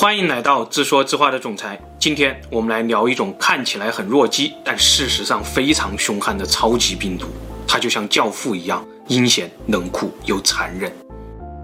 欢迎来到自说自话的总裁。今天我们来聊一种看起来很弱鸡，但事实上非常凶悍的超级病毒。它就像教父一样，阴险、冷酷又残忍。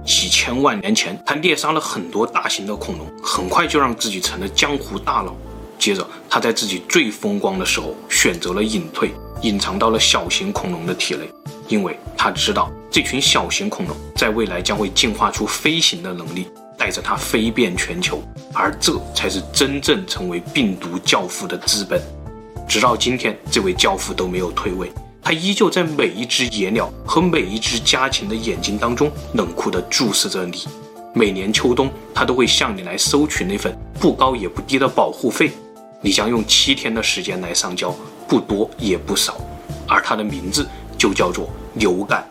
几千万年前，他猎杀了很多大型的恐龙，很快就让自己成了江湖大佬。接着，他在自己最风光的时候选择了隐退，隐藏到了小型恐龙的体内，因为他知道这群小型恐龙在未来将会进化出飞行的能力。带着它飞遍全球，而这才是真正成为病毒教父的资本。直到今天，这位教父都没有退位，他依旧在每一只野鸟和每一只家禽的眼睛当中冷酷地注视着你。每年秋冬，他都会向你来收取那份不高也不低的保护费。你将用七天的时间来上交，不多也不少。而他的名字就叫做流感。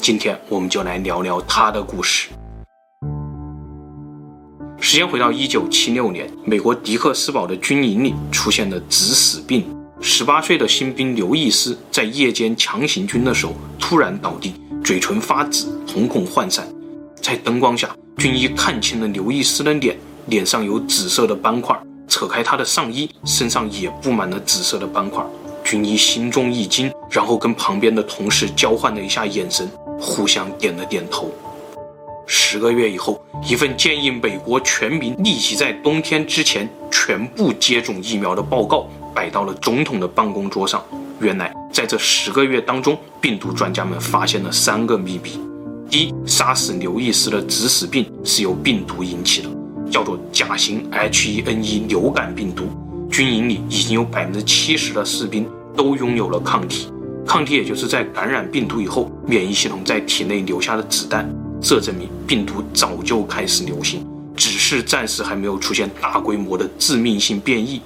今天，我们就来聊聊他的故事。时间回到一九七六年，美国迪克斯堡的军营里出现了紫死病。十八岁的新兵刘易斯在夜间强行军的时候突然倒地，嘴唇发紫，瞳孔涣散。在灯光下，军医看清了刘易斯的脸，脸上有紫色的斑块。扯开他的上衣，身上也布满了紫色的斑块。军医心中一惊，然后跟旁边的同事交换了一下眼神，互相点了点头。十个月以后，一份建议美国全民立即在冬天之前全部接种疫苗的报告摆到了总统的办公桌上。原来，在这十个月当中，病毒专家们发现了三个秘密：第一，杀死刘易斯的指使病是由病毒引起的，叫做甲型 H1N1 流感病毒。军营里已经有百分之七十的士兵都拥有了抗体，抗体也就是在感染病毒以后，免疫系统在体内留下的子弹。这证明病毒早就开始流行，只是暂时还没有出现大规模的致命性变异。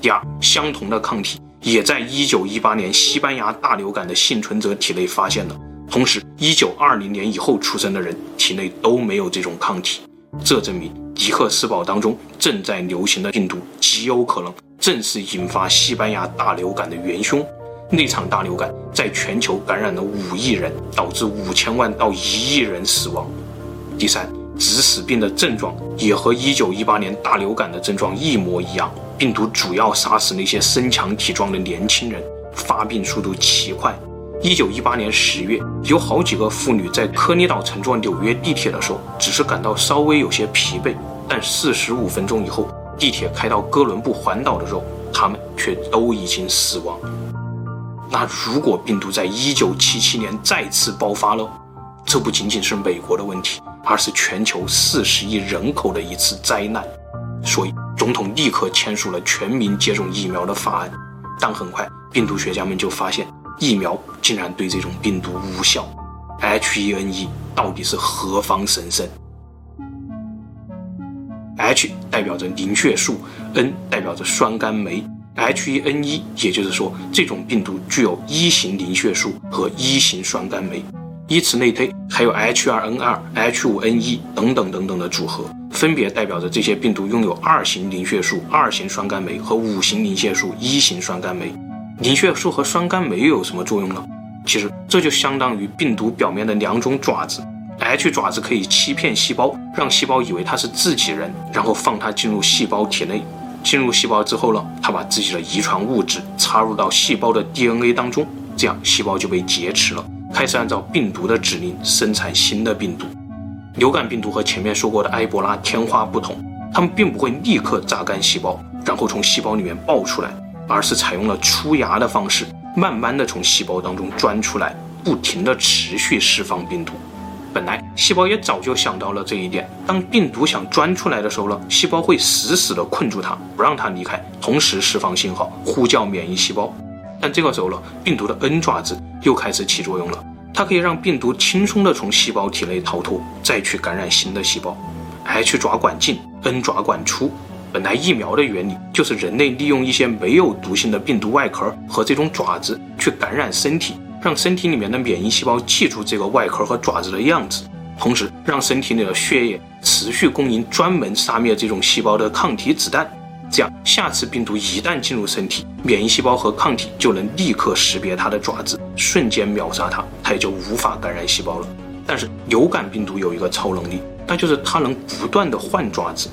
第二，相同的抗体也在1918年西班牙大流感的幸存者体内发现了，同时1920年以后出生的人体内都没有这种抗体。这证明迪克斯堡当中正在流行的病毒极有可能正是引发西班牙大流感的元凶。那场大流感在全球感染了五亿人，导致五千万到一亿人死亡。第三，指使病的症状也和一九一八年大流感的症状一模一样。病毒主要杀死那些身强体壮的年轻人，发病速度奇快。一九一八年十月，有好几个妇女在科尼岛乘坐纽约地铁的时候，只是感到稍微有些疲惫，但四十五分钟以后，地铁开到哥伦布环岛的时候，她们却都已经死亡。那如果病毒在一九七七年再次爆发了，这不仅仅是美国的问题，而是全球四十亿人口的一次灾难。所以，总统立刻签署了全民接种疫苗的法案。但很快，病毒学家们就发现，疫苗竟然对这种病毒无效。H1N1 到底是何方神圣？H 代表着凝血素，N 代表着酸甘酶。H1N1，也就是说，这种病毒具有一型凝血素和一型酸甘酶。依此类推，还有 H2N2、H5N1 等等等等的组合，分别代表着这些病毒拥有二型凝血素、二型酸甘酶和五型凝血素、一型酸甘酶。凝血素和酸甘酶又有什么作用呢？其实这就相当于病毒表面的两种爪子。H 爪子可以欺骗细胞，让细胞以为它是自己人，然后放它进入细胞体内。进入细胞之后呢，它把自己的遗传物质插入到细胞的 DNA 当中，这样细胞就被劫持了，开始按照病毒的指令生产新的病毒。流感病毒和前面说过的埃博拉天花不同，它们并不会立刻榨干细胞，然后从细胞里面爆出来，而是采用了出芽的方式，慢慢的从细胞当中钻出来，不停的持续释放病毒。本来细胞也早就想到了这一点，当病毒想钻出来的时候呢，细胞会死死地困住它，不让它离开，同时释放信号，呼叫免疫细胞。但这个时候呢，病毒的 N 爪子又开始起作用了，它可以让病毒轻松地从细胞体内逃脱，再去感染新的细胞。H 爪管进，N 爪管出。本来疫苗的原理就是人类利用一些没有毒性的病毒外壳和这种爪子去感染身体。让身体里面的免疫细胞记住这个外壳和爪子的样子，同时让身体里的血液持续供应专门杀灭这种细胞的抗体子弹。这样，下次病毒一旦进入身体，免疫细胞和抗体就能立刻识别它的爪子，瞬间秒杀它，它也就无法感染细胞了。但是流感病毒有一个超能力，那就是它能不断的换爪子。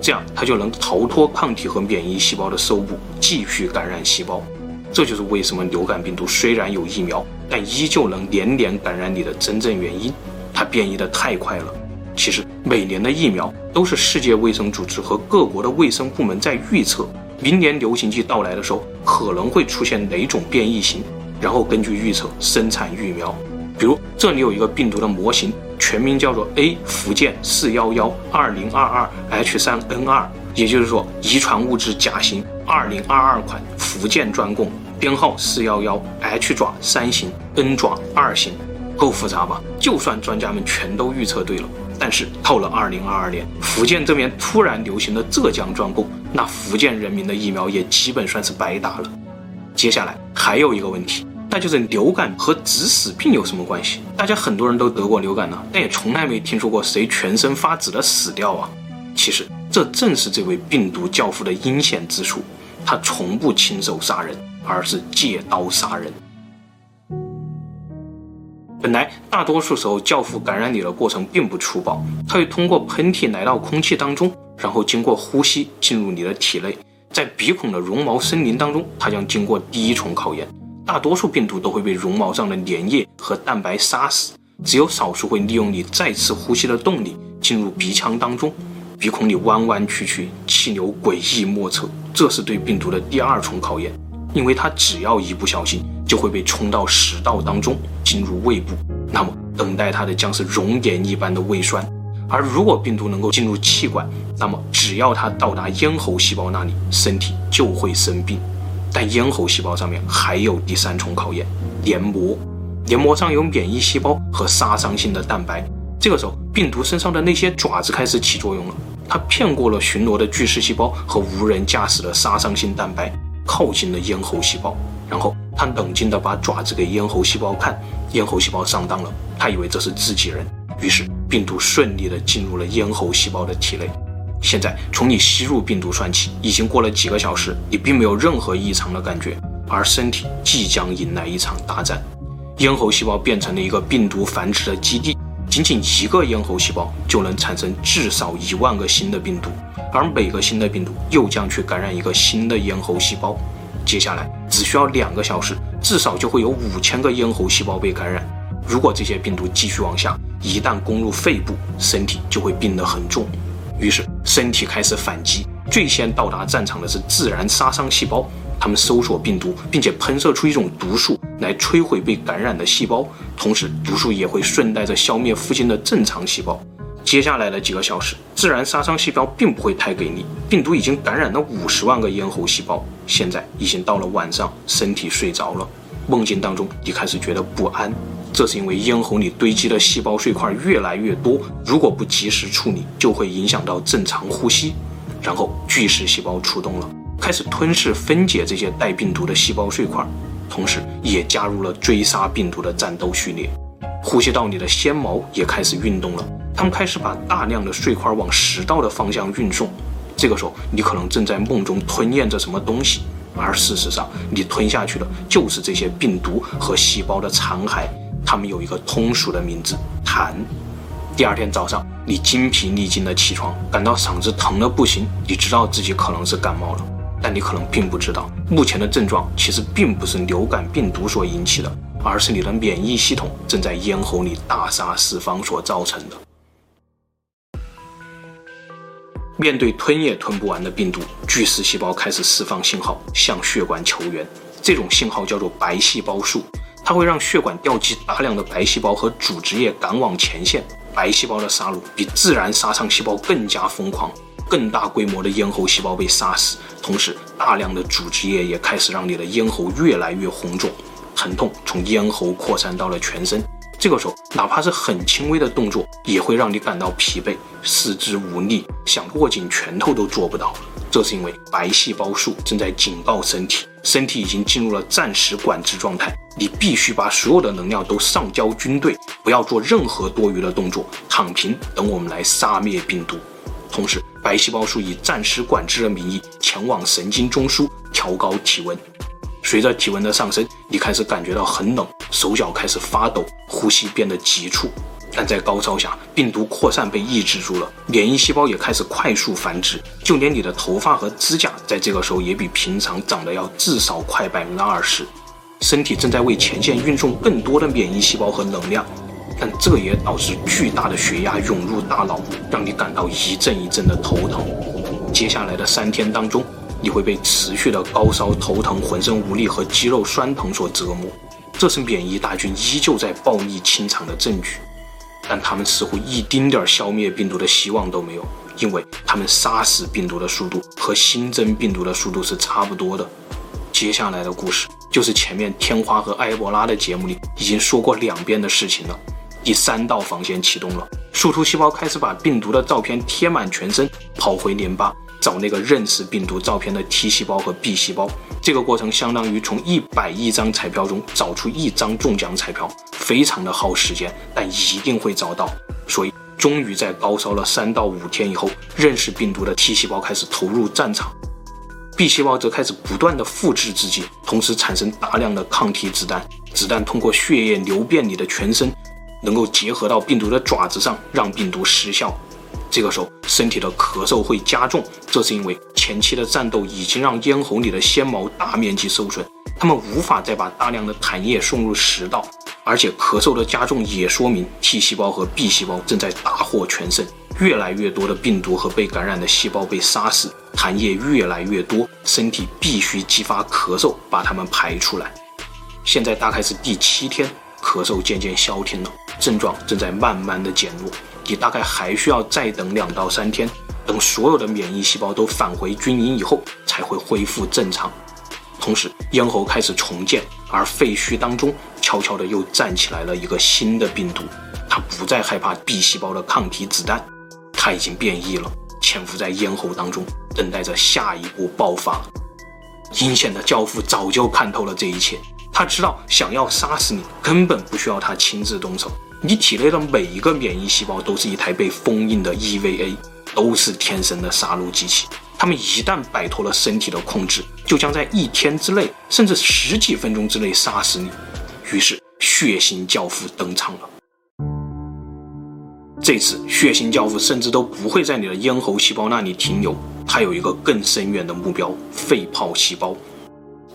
这样它就能逃脱抗体和免疫细胞的搜捕，继续感染细胞。这就是为什么流感病毒虽然有疫苗，但依旧能连连感染你的真正原因。它变异的太快了。其实每年的疫苗都是世界卫生组织和各国的卫生部门在预测，明年流行季到来的时候可能会出现哪种变异型，然后根据预测生产疫苗。比如这里有一个病毒的模型，全名叫做 A 福建四幺幺二零二二 H 三 N 二，也就是说遗传物质甲型二零二二款福建专供，编号四幺幺 H 爪三型 N 爪二型。够复杂吧？就算专家们全都预测对了，但是到了二零二二年，福建这边突然流行了浙江专供，那福建人民的疫苗也基本算是白打了。接下来还有一个问题，那就是流感和紫死病有什么关系？大家很多人都得过流感呢，但也从来没听说过谁全身发紫的死掉啊。其实这正是这位病毒教父的阴险之处，他从不亲手杀人，而是借刀杀人。本来大多数时候，教父感染你的过程并不粗暴，他会通过喷嚏来到空气当中，然后经过呼吸进入你的体内。在鼻孔的绒毛森林当中，它将经过第一重考验。大多数病毒都会被绒毛上的粘液和蛋白杀死，只有少数会利用你再次呼吸的动力进入鼻腔当中。鼻孔里弯弯曲曲，气流诡异莫测，这是对病毒的第二重考验，因为它只要一不小心，就会被冲到食道当中，进入胃部。那么等待它的将是熔岩一般的胃酸。而如果病毒能够进入气管，那么只要它到达咽喉细胞那里，身体就会生病。但咽喉细胞上面还有第三重考验：黏膜。黏膜上有免疫细胞和杀伤性的蛋白。这个时候，病毒身上的那些爪子开始起作用了。它骗过了巡逻的巨噬细胞和无人驾驶的杀伤性蛋白，靠近了咽喉细胞，然后。他冷静地把爪子给咽喉细胞看，咽喉细胞上当了，他以为这是自己人，于是病毒顺利地进入了咽喉细胞的体内。现在从你吸入病毒算起，已经过了几个小时，你并没有任何异常的感觉，而身体即将迎来一场大战。咽喉细胞变成了一个病毒繁殖的基地，仅仅一个咽喉细胞就能产生至少一万个新的病毒，而每个新的病毒又将去感染一个新的咽喉细胞。接下来只需要两个小时，至少就会有五千个咽喉细胞被感染。如果这些病毒继续往下，一旦攻入肺部，身体就会病得很重。于是身体开始反击，最先到达战场的是自然杀伤细胞，它们搜索病毒，并且喷射出一种毒素来摧毁被感染的细胞，同时毒素也会顺带着消灭附近的正常细胞。接下来的几个小时，自然杀伤细胞并不会太给力。病毒已经感染了五十万个咽喉细胞，现在已经到了晚上，身体睡着了。梦境当中，你开始觉得不安，这是因为咽喉里堆积的细胞碎块越来越多，如果不及时处理，就会影响到正常呼吸。然后巨噬细胞出动了，开始吞噬分解这些带病毒的细胞碎块，同时也加入了追杀病毒的战斗序列。呼吸道里的纤毛也开始运动了，它们开始把大量的碎块往食道的方向运送。这个时候，你可能正在梦中吞咽着什么东西，而事实上，你吞下去的就是这些病毒和细胞的残骸。它们有一个通俗的名字——痰。第二天早上，你精疲力尽的起床，感到嗓子疼得不行，你知道自己可能是感冒了，但你可能并不知道，目前的症状其实并不是流感病毒所引起的。而是你的免疫系统正在咽喉里大杀四方所造成的。面对吞也吞不完的病毒，巨噬细胞开始释放信号向血管求援。这种信号叫做白细胞素，它会让血管调集大量的白细胞和组织液赶往前线。白细胞的杀戮比自然杀伤细胞更加疯狂，更大规模的咽喉细胞被杀死，同时大量的组织液也开始让你的咽喉越来越红肿。疼痛从咽喉扩散到了全身，这个时候哪怕是很轻微的动作，也会让你感到疲惫、四肢无力，想握紧拳头都做不到。这是因为白细胞素正在警告身体，身体已经进入了暂时管制状态，你必须把所有的能量都上交军队，不要做任何多余的动作，躺平，等我们来杀灭病毒。同时，白细胞数以暂时管制的名义前往神经中枢，调高体温。随着体温的上升，你开始感觉到很冷，手脚开始发抖，呼吸变得急促。但在高烧下，病毒扩散被抑制住了，免疫细胞也开始快速繁殖，就连你的头发和指甲在这个时候也比平常长得要至少快百分之二十。身体正在为前线运送更多的免疫细胞和能量，但这也导致巨大的血压涌入大脑，让你感到一阵一阵的头疼。接下来的三天当中，你会被持续的高烧、头疼、浑身无力和肌肉酸疼所折磨。这是免疫大军依旧在暴力清场的证据，但他们似乎一丁点儿消灭病毒的希望都没有，因为他们杀死病毒的速度和新增病毒的速度是差不多的。接下来的故事就是前面天花和埃博拉的节目里已经说过两遍的事情了。第三道防线启动了，树突细胞开始把病毒的照片贴满全身，跑回淋巴。找那个认识病毒照片的 T 细胞和 B 细胞，这个过程相当于从一百亿张彩票中找出一张中奖彩票，非常的耗时间，但一定会找到。所以，终于在高烧了三到五天以后，认识病毒的 T 细胞开始投入战场，B 细胞则开始不断的复制自己，同时产生大量的抗体子弹，子弹通过血液流遍你的全身，能够结合到病毒的爪子上，让病毒失效。这个时候，身体的咳嗽会加重，这是因为前期的战斗已经让咽喉里的纤毛大面积受损，他们无法再把大量的痰液送入食道，而且咳嗽的加重也说明 T 细胞和 B 细胞正在大获全胜，越来越多的病毒和被感染的细胞被杀死，痰液越来越多，身体必须激发咳嗽把它们排出来。现在大概是第七天，咳嗽渐渐消停了，症状正在慢慢的减弱。你大概还需要再等两到三天，等所有的免疫细胞都返回军营以后，才会恢复正常。同时，咽喉开始重建，而废墟当中悄悄的又站起来了一个新的病毒。它不再害怕 B 细胞的抗体子弹，它已经变异了，潜伏在咽喉当中，等待着下一步爆发。阴险的教父早就看透了这一切，他知道想要杀死你，根本不需要他亲自动手。你体内的每一个免疫细胞都是一台被封印的 EVA，都是天生的杀戮机器。他们一旦摆脱了身体的控制，就将在一天之内，甚至十几分钟之内杀死你。于是，血腥教父登场了。这次，血腥教父甚至都不会在你的咽喉细胞那里停留，他有一个更深远的目标——肺泡细胞。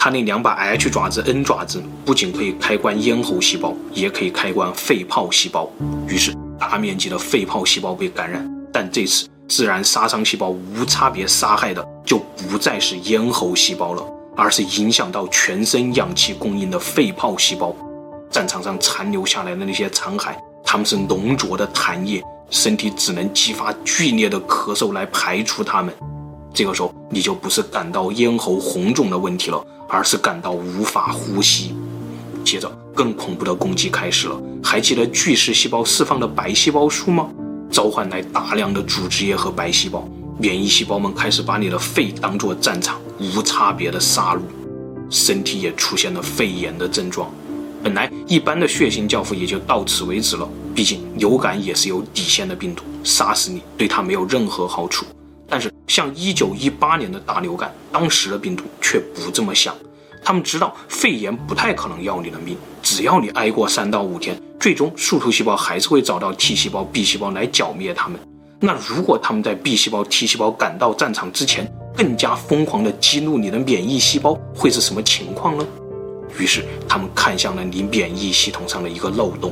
它那两把 H 爪子、N 爪子不仅可以开关咽喉细胞，也可以开关肺泡细胞。于是，大面积的肺泡细胞被感染。但这次，自然杀伤细胞无差别杀害的就不再是咽喉细胞了，而是影响到全身氧气供应的肺泡细胞。战场上残留下来的那些残骸，它们是浓浊的痰液，身体只能激发剧烈的咳嗽来排除它们。这个时候，你就不是感到咽喉红肿的问题了。而是感到无法呼吸。接着，更恐怖的攻击开始了。还记得巨噬细胞释放的白细胞素吗？召唤来大量的组织液和白细胞，免疫细胞们开始把你的肺当作战场，无差别的杀戮。身体也出现了肺炎的症状。本来一般的血腥教父也就到此为止了。毕竟流感也是有底线的病毒，杀死你对他没有任何好处。像一九一八年的大流感，当时的病毒却不这么想。他们知道肺炎不太可能要你的命，只要你挨过三到五天，最终树突细胞还是会找到 T 细胞、B 细胞来剿灭他们。那如果他们在 B 细胞、T 细胞赶到战场之前，更加疯狂地激怒你的免疫细胞，会是什么情况呢？于是，他们看向了你免疫系统上的一个漏洞。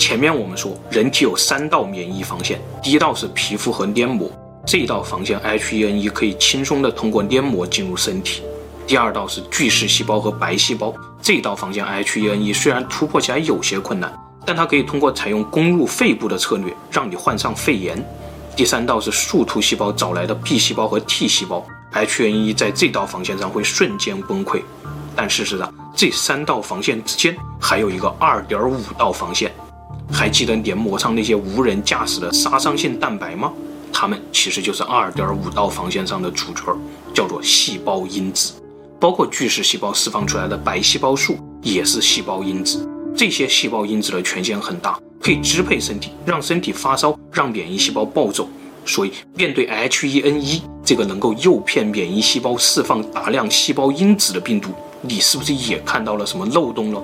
前面我们说，人体有三道免疫防线，第一道是皮肤和黏膜，这道防线 H1N1 可以轻松地通过黏膜进入身体；第二道是巨噬细胞和白细胞，这道防线 H1N1 虽然突破起来有些困难，但它可以通过采用攻入肺部的策略，让你患上肺炎；第三道是树突细胞找来的 B 细胞和 T 细胞，H1N1 在这道防线上会瞬间崩溃。但事实上，这三道防线之间还有一个2.5道防线。还记得黏膜上那些无人驾驶的杀伤性蛋白吗？它们其实就是二点五道防线上的主角，叫做细胞因子。包括巨噬细胞释放出来的白细胞素也是细胞因子。这些细胞因子的权限很大，可以支配身体，让身体发烧，让免疫细胞暴走。所以，面对 H1N1 这个能够诱骗免疫细胞释放大量细胞因子的病毒，你是不是也看到了什么漏洞了？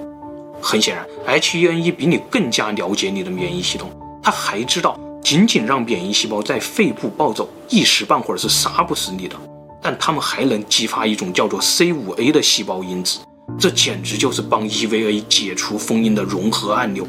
很显然，H1N1 比你更加了解你的免疫系统，它还知道仅仅让免疫细胞在肺部暴走，一时半会儿是杀不死你的。但他们还能激发一种叫做 C5a 的细胞因子，这简直就是帮 EVA 解除封印的融合按钮。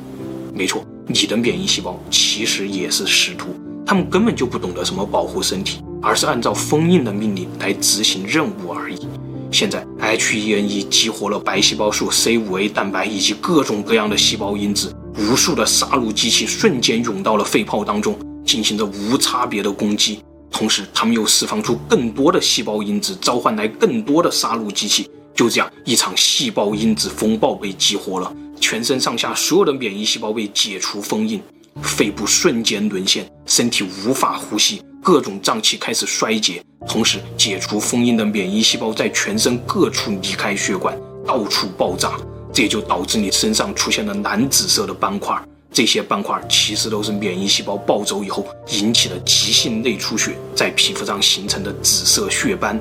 没错，你的免疫细胞其实也是使徒，他们根本就不懂得什么保护身体，而是按照封印的命令来执行任务而已。现在 H1N1 激活了白细胞素、C5a 蛋白以及各种各样的细胞因子，无数的杀戮机器瞬间涌到了肺泡当中，进行着无差别的攻击。同时，他们又释放出更多的细胞因子，召唤来更多的杀戮机器。就这样，一场细胞因子风暴被激活了，全身上下所有的免疫细胞被解除封印，肺部瞬间沦陷，身体无法呼吸，各种脏器开始衰竭。同时，解除封印的免疫细胞在全身各处离开血管，到处爆炸，这也就导致你身上出现了蓝紫色的斑块。这些斑块其实都是免疫细胞暴走以后引起的急性内出血，在皮肤上形成的紫色血斑。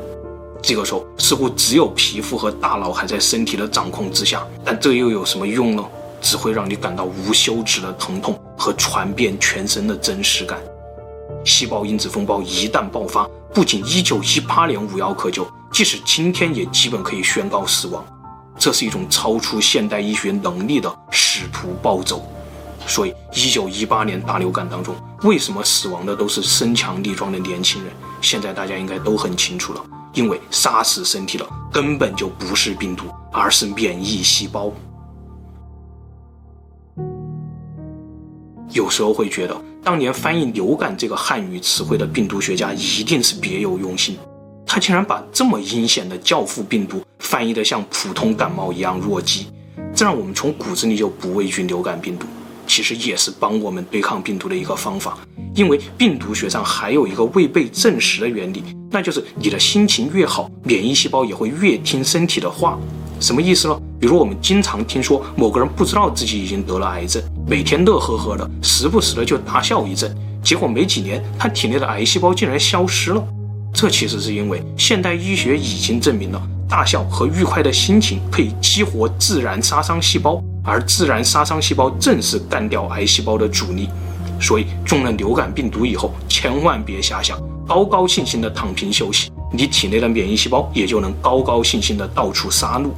这个时候，似乎只有皮肤和大脑还在身体的掌控之下，但这又有什么用呢？只会让你感到无休止的疼痛和传遍全身的真实感。细胞因子风暴一旦爆发，不仅1918年无药可救，即使今天也基本可以宣告死亡。这是一种超出现代医学能力的使徒暴走。所以，一九一八年大流感当中，为什么死亡的都是身强力壮的年轻人？现在大家应该都很清楚了，因为杀死身体的根本就不是病毒，而是免疫细胞。有时候会觉得，当年翻译“流感”这个汉语词汇的病毒学家一定是别有用心，他竟然把这么阴险的教父病毒翻译得像普通感冒一样弱鸡，这让我们从骨子里就不畏惧流感病毒。其实也是帮我们对抗病毒的一个方法，因为病毒学上还有一个未被证实的原理，那就是你的心情越好，免疫细胞也会越听身体的话。什么意思呢？比如我们经常听说某个人不知道自己已经得了癌症，每天乐呵呵的，时不时的就大笑一阵，结果没几年，他体内的癌细胞竟然消失了。这其实是因为现代医学已经证明了，大笑和愉快的心情可以激活自然杀伤细胞。而自然杀伤细胞正是干掉癌细胞的主力，所以中了流感病毒以后，千万别瞎想，高高兴兴的躺平休息，你体内的免疫细胞也就能高高兴兴的到处杀戮。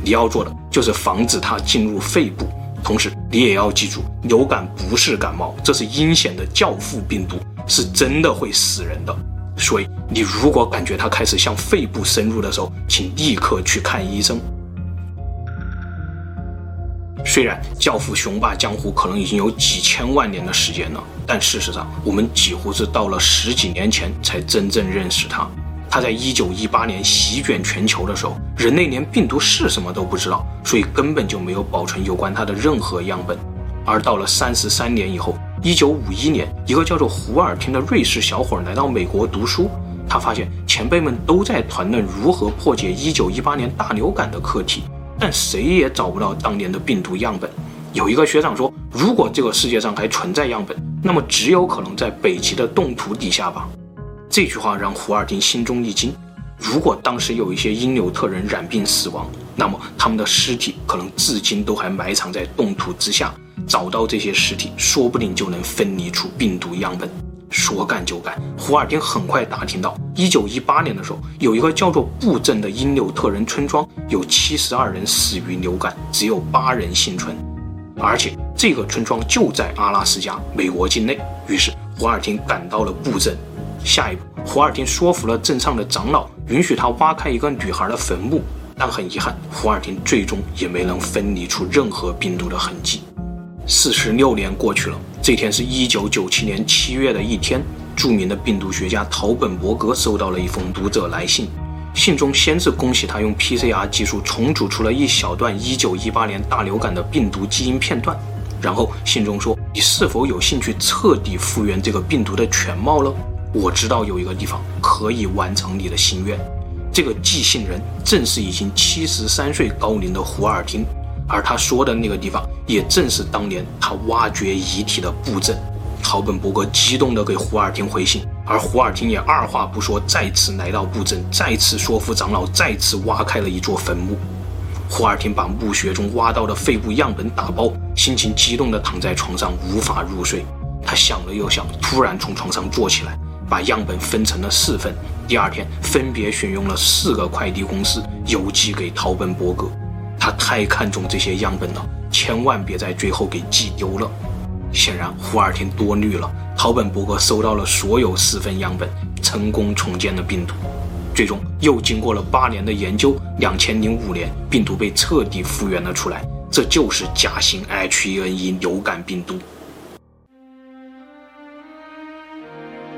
你要做的就是防止它进入肺部，同时你也要记住，流感不是感冒，这是阴险的教父病毒，是真的会死人的。所以你如果感觉它开始向肺部深入的时候，请立刻去看医生。虽然教父雄霸江湖可能已经有几千万年的时间了，但事实上，我们几乎是到了十几年前才真正认识他。他在一九一八年席卷全球的时候，人类连病毒是什么都不知道，所以根本就没有保存有关他的任何样本。而到了三十三年以后，一九五一年，一个叫做胡尔廷的瑞士小伙来到美国读书，他发现前辈们都在谈论如何破解一九一八年大流感的课题。但谁也找不到当年的病毒样本。有一个学长说，如果这个世界上还存在样本，那么只有可能在北极的冻土底下吧。这句话让胡尔丁心中一惊。如果当时有一些因纽特人染病死亡，那么他们的尸体可能至今都还埋藏在冻土之下。找到这些尸体，说不定就能分离出病毒样本。说干就干，胡尔丁很快打听到，一九一八年的时候，有一个叫做布镇的因纽特人村庄，有七十二人死于流感，只有八人幸存，而且这个村庄就在阿拉斯加，美国境内。于是胡尔丁赶到了布镇，下一步，胡尔丁说服了镇上的长老，允许他挖开一个女孩的坟墓，但很遗憾，胡尔丁最终也没能分离出任何病毒的痕迹。四十六年过去了。这天是一九九七年七月的一天，著名的病毒学家陶本伯格收到了一封读者来信，信中先是恭喜他用 PCR 技术重组出了一小段一九一八年大流感的病毒基因片段，然后信中说：“你是否有兴趣彻底复原这个病毒的全貌了？我知道有一个地方可以完成你的心愿。”这个寄信人正是已经七十三岁高龄的胡尔汀。而他说的那个地方，也正是当年他挖掘遗体的布阵。陶本伯格激动地给胡尔汀回信，而胡尔汀也二话不说，再次来到布阵，再次说服长老，再次挖开了一座坟墓。胡尔汀把墓穴中挖到的肺部样本打包，心情激动地躺在床上无法入睡。他想了又想，突然从床上坐起来，把样本分成了四份。第二天，分别选用了四个快递公司邮寄给陶本伯格。他太看重这些样本了，千万别在最后给寄丢了。显然，胡尔廷多虑了。陶本伯格收到了所有四份样本，成功重建了病毒。最终，又经过了八年的研究，两千零五年，病毒被彻底复原了出来。这就是甲型 H1N1 流感病毒。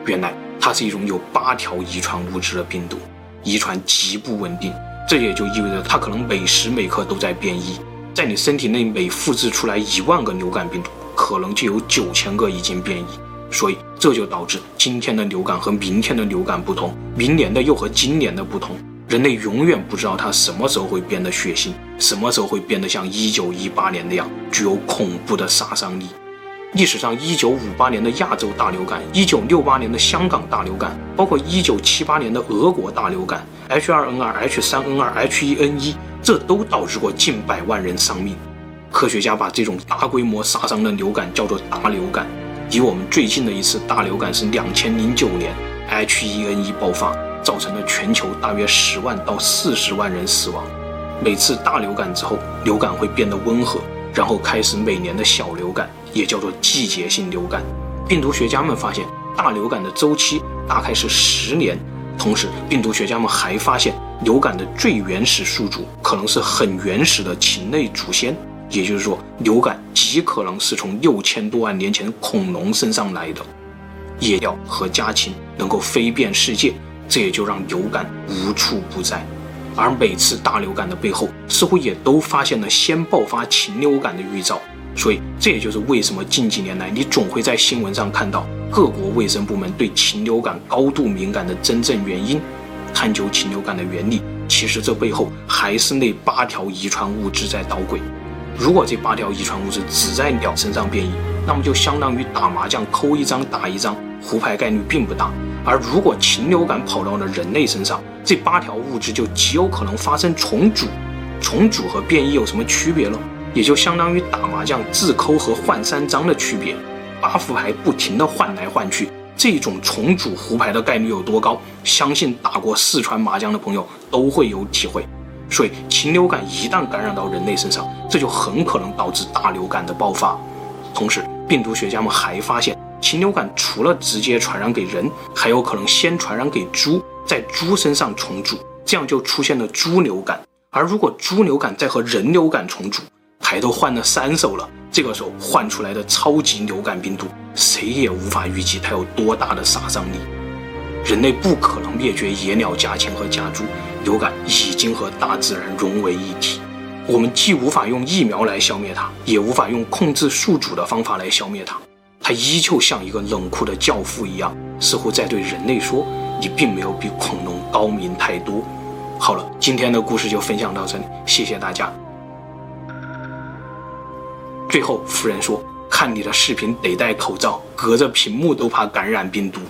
原来，它是一种有八条遗传物质的病毒，遗传极不稳定。这也就意味着它可能每时每刻都在变异。在你身体内每复制出来一万个流感病毒，可能就有九千个已经变异。所以这就导致今天的流感和明天的流感不同，明年的又和今年的不同。人类永远不知道它什么时候会变得血腥，什么时候会变得像1918年那样具有恐怖的杀伤力。历史上，1958年的亚洲大流感，1968年的香港大流感，包括1978年的俄国大流感，H2N2、H3N2、H1N1，这都导致过近百万人丧命。科学家把这种大规模杀伤的流感叫做大流感。离我们最近的一次大流感是两千零九年，H1N1 爆发，造成了全球大约十万到四十万人死亡。每次大流感之后，流感会变得温和，然后开始每年的小流感，也叫做季节性流感。病毒学家们发现，大流感的周期大概是十年。同时，病毒学家们还发现，流感的最原始宿主可能是很原始的禽类祖先。也就是说，流感极可能是从六千多万年前恐龙身上来的。夜鸟和家禽能够飞遍世界，这也就让流感无处不在。而每次大流感的背后，似乎也都发现了先爆发禽流感的预兆。所以，这也就是为什么近几年来你总会在新闻上看到各国卫生部门对禽流感高度敏感的真正原因。探究禽流感的原理，其实这背后还是那八条遗传物质在捣鬼。如果这八条遗传物质只在鸟身上变异，那么就相当于打麻将抠一张打一张，胡牌概率并不大。而如果禽流感跑到了人类身上，这八条物质就极有可能发生重组。重组和变异有什么区别呢？也就相当于打麻将自抠和换三张的区别。八副牌不停地换来换去，这种重组胡牌的概率有多高？相信打过四川麻将的朋友都会有体会。所以，禽流感一旦感染到人类身上，这就很可能导致大流感的爆发。同时，病毒学家们还发现，禽流感除了直接传染给人，还有可能先传染给猪，在猪身上重组，这样就出现了猪流感。而如果猪流感再和人流感重组，牌都换了三手了，这个时候换出来的超级流感病毒，谁也无法预计它有多大的杀伤力。人类不可能灭绝野鸟、家禽和家猪。流感已经和大自然融为一体，我们既无法用疫苗来消灭它，也无法用控制宿主的方法来消灭它。它依旧像一个冷酷的教父一样，似乎在对人类说：“你并没有比恐龙高明太多。”好了，今天的故事就分享到这里，谢谢大家。最后，夫人说：“看你的视频得戴口罩，隔着屏幕都怕感染病毒。”